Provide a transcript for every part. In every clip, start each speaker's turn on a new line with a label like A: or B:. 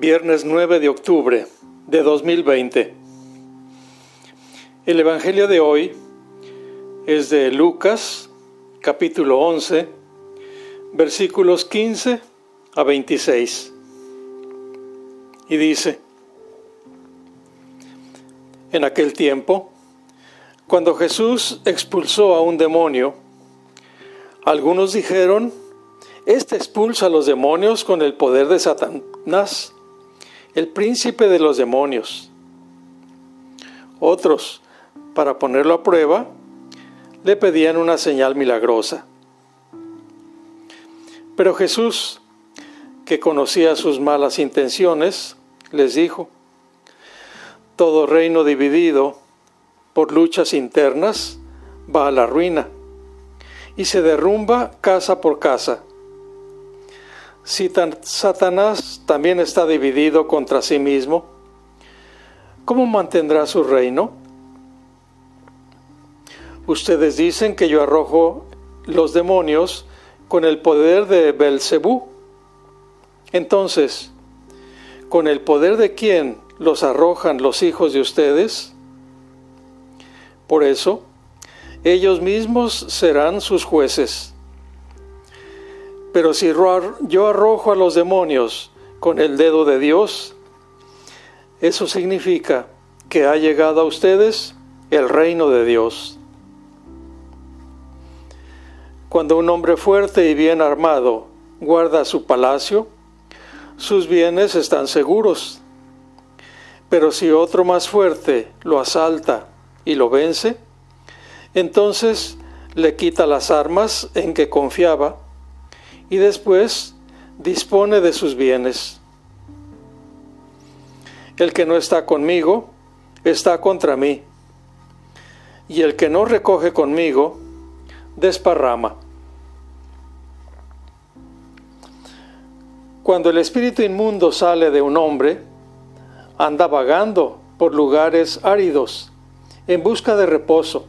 A: viernes 9 de octubre de 2020. El Evangelio de hoy es de Lucas, capítulo 11, versículos 15 a 26. Y dice, en aquel tiempo, cuando Jesús expulsó a un demonio, algunos dijeron, Este expulsa a los demonios con el poder de Satanás, el príncipe de los demonios. Otros, para ponerlo a prueba, le pedían una señal milagrosa. Pero Jesús, que conocía sus malas intenciones, les dijo, todo reino dividido por luchas internas va a la ruina y se derrumba casa por casa. Si Satanás también está dividido contra sí mismo, ¿cómo mantendrá su reino? Ustedes dicen que yo arrojo los demonios con el poder de Belcebú. Entonces, ¿con el poder de quién los arrojan los hijos de ustedes? Por eso, ellos mismos serán sus jueces. Pero si yo arrojo a los demonios con el dedo de Dios, eso significa que ha llegado a ustedes el reino de Dios. Cuando un hombre fuerte y bien armado guarda su palacio, sus bienes están seguros. Pero si otro más fuerte lo asalta y lo vence, entonces le quita las armas en que confiaba y después dispone de sus bienes. El que no está conmigo está contra mí, y el que no recoge conmigo desparrama. Cuando el espíritu inmundo sale de un hombre, anda vagando por lugares áridos en busca de reposo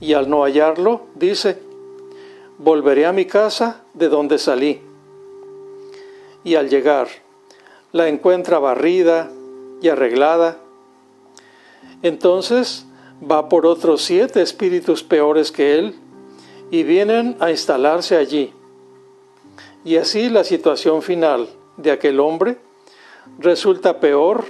A: y al no hallarlo, dice, volveré a mi casa de donde salí. Y al llegar, la encuentra barrida y arreglada. Entonces va por otros siete espíritus peores que él y vienen a instalarse allí. Y así la situación final de aquel hombre resulta peor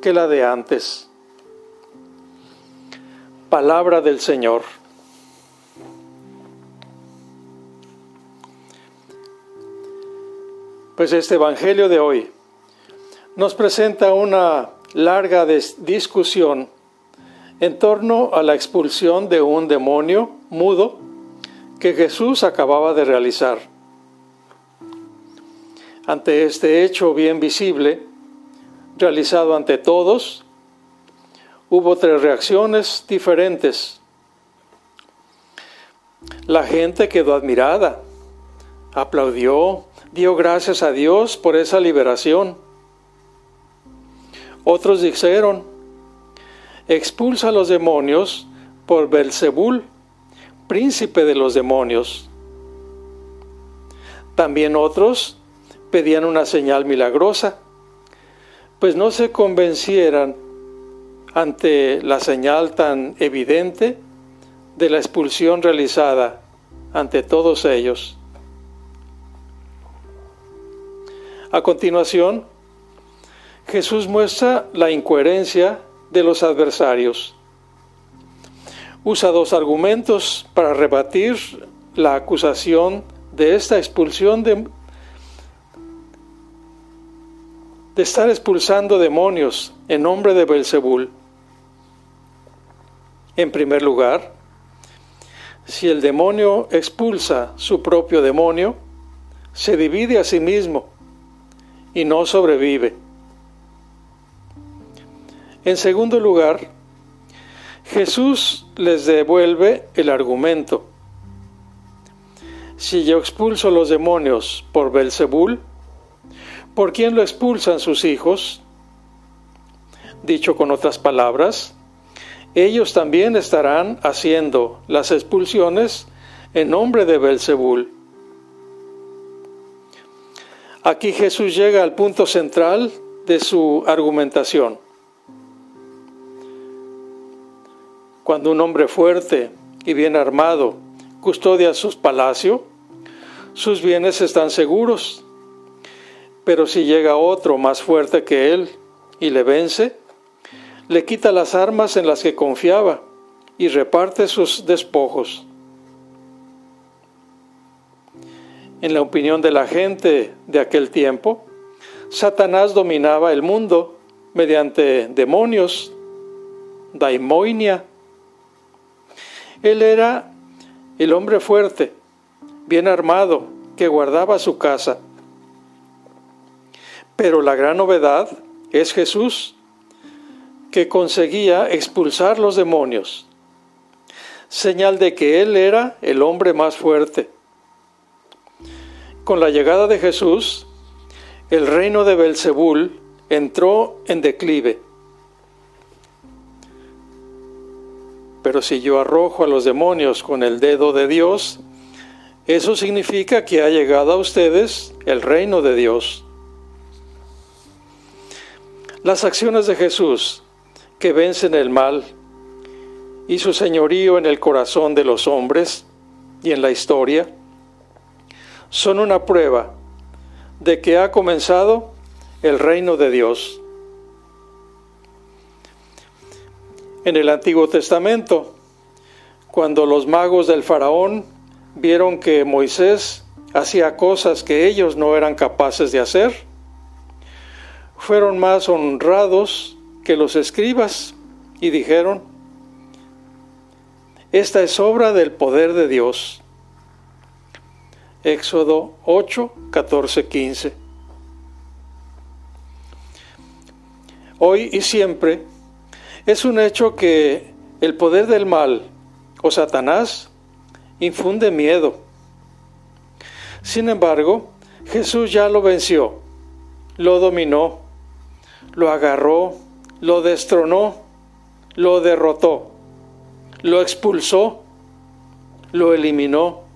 A: que la de antes. Palabra del Señor. Pues este Evangelio de hoy nos presenta una larga discusión en torno a la expulsión de un demonio mudo que Jesús acababa de realizar. Ante este hecho bien visible, realizado ante todos, hubo tres reacciones diferentes. La gente quedó admirada, aplaudió, dio gracias a Dios por esa liberación. Otros dijeron, expulsa a los demonios por Belzebul, príncipe de los demonios. También otros pedían una señal milagrosa, pues no se convencieran ante la señal tan evidente de la expulsión realizada ante todos ellos. A continuación, Jesús muestra la incoherencia de los adversarios. Usa dos argumentos para rebatir la acusación de esta expulsión de, estar expulsando demonios en nombre de Belzebul. En primer lugar, si el demonio expulsa su propio demonio, se divide a sí mismo y no sobrevive. En segundo lugar, Jesús les devuelve el argumento. Si yo expulso los demonios por Belzebul, ¿por quién lo expulsan sus hijos? Dicho con otras palabras, ellos también estarán haciendo las expulsiones en nombre de Belzebul. Aquí Jesús llega al punto central de su argumentación. Cuando un hombre fuerte y bien armado custodia su palacio, sus bienes están seguros. Pero si llega otro más fuerte que él y le vence, le quita las armas en las que confiaba y reparte sus despojos. En la opinión de la gente de aquel tiempo, Satanás dominaba el mundo mediante demonios, daimonia. Él era el hombre fuerte, bien armado, que guardaba su casa. Pero la gran novedad es Jesús, que conseguía expulsar los demonios, señal de que Él era el hombre más fuerte. Con la llegada de Jesús, el reino de Belzebul entró en declive. Pero si yo arrojo a los demonios con el dedo de Dios, eso significa que ha llegado a ustedes el reino de Dios. Las acciones de Jesús que vencen el mal y su señorío en el corazón de los hombres y en la historia son una prueba de que ha comenzado el reino de Dios. En el Antiguo Testamento, cuando los magos del faraón vieron que Moisés hacía cosas que ellos no eran capaces de hacer, fueron más honrados que los escribas y dijeron, esta es obra del poder de Dios. Éxodo 8, 14, 15. Hoy y siempre es un hecho que el poder del mal o Satanás infunde miedo. Sin embargo, Jesús ya lo venció, lo dominó, lo agarró, lo destronó, lo derrotó, lo expulsó, lo eliminó,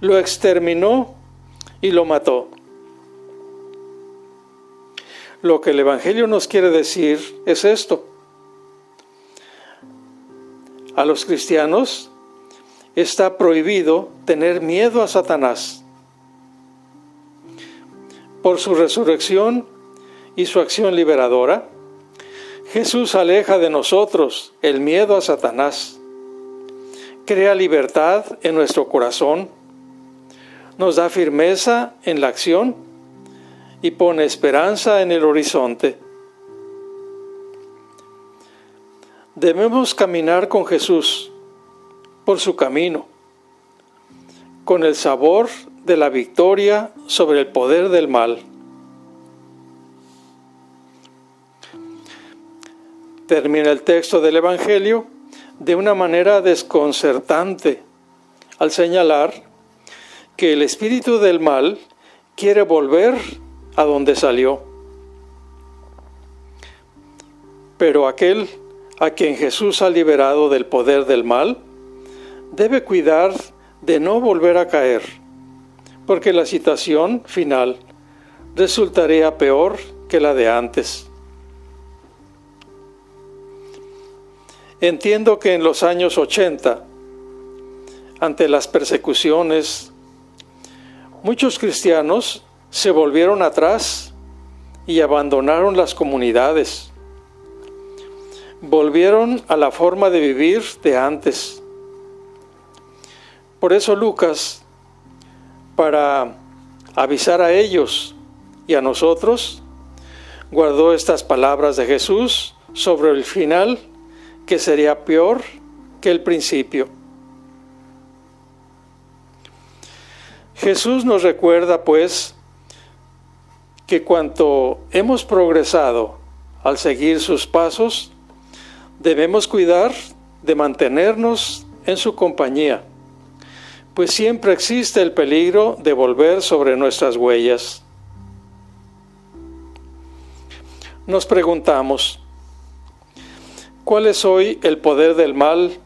A: lo exterminó y lo mató. Lo que el Evangelio nos quiere decir es esto. A los cristianos está prohibido tener miedo a Satanás. Por su resurrección y su acción liberadora, Jesús aleja de nosotros el miedo a Satanás, crea libertad en nuestro corazón, nos da firmeza en la acción y pone esperanza en el horizonte. Debemos caminar con Jesús por su camino, con el sabor de la victoria sobre el poder del mal. Termina el texto del Evangelio de una manera desconcertante al señalar que el espíritu del mal quiere volver a donde salió. Pero aquel a quien Jesús ha liberado del poder del mal, debe cuidar de no volver a caer, porque la situación final resultaría peor que la de antes. Entiendo que en los años 80, ante las persecuciones, muchos cristianos se volvieron atrás y abandonaron las comunidades. Volvieron a la forma de vivir de antes por eso Lucas, para avisar a ellos y a nosotros, guardó estas palabras de Jesús sobre el final que sería peor que el principio. Jesús nos recuerda, pues, que cuanto hemos progresado al seguir sus pasos, debemos cuidar de mantenernos en su compañía pues siempre existe el peligro de volver sobre nuestras huellas. Nos preguntamos, ¿cuál es hoy el poder del mal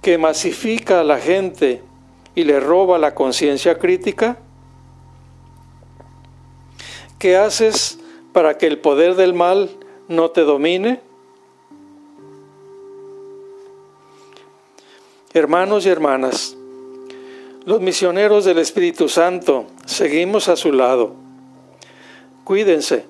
A: que masifica a la gente y le roba la conciencia crítica? ¿Qué haces para que el poder del mal no te domine? Hermanos y hermanas, los misioneros del Espíritu Santo seguimos a su lado. Cuídense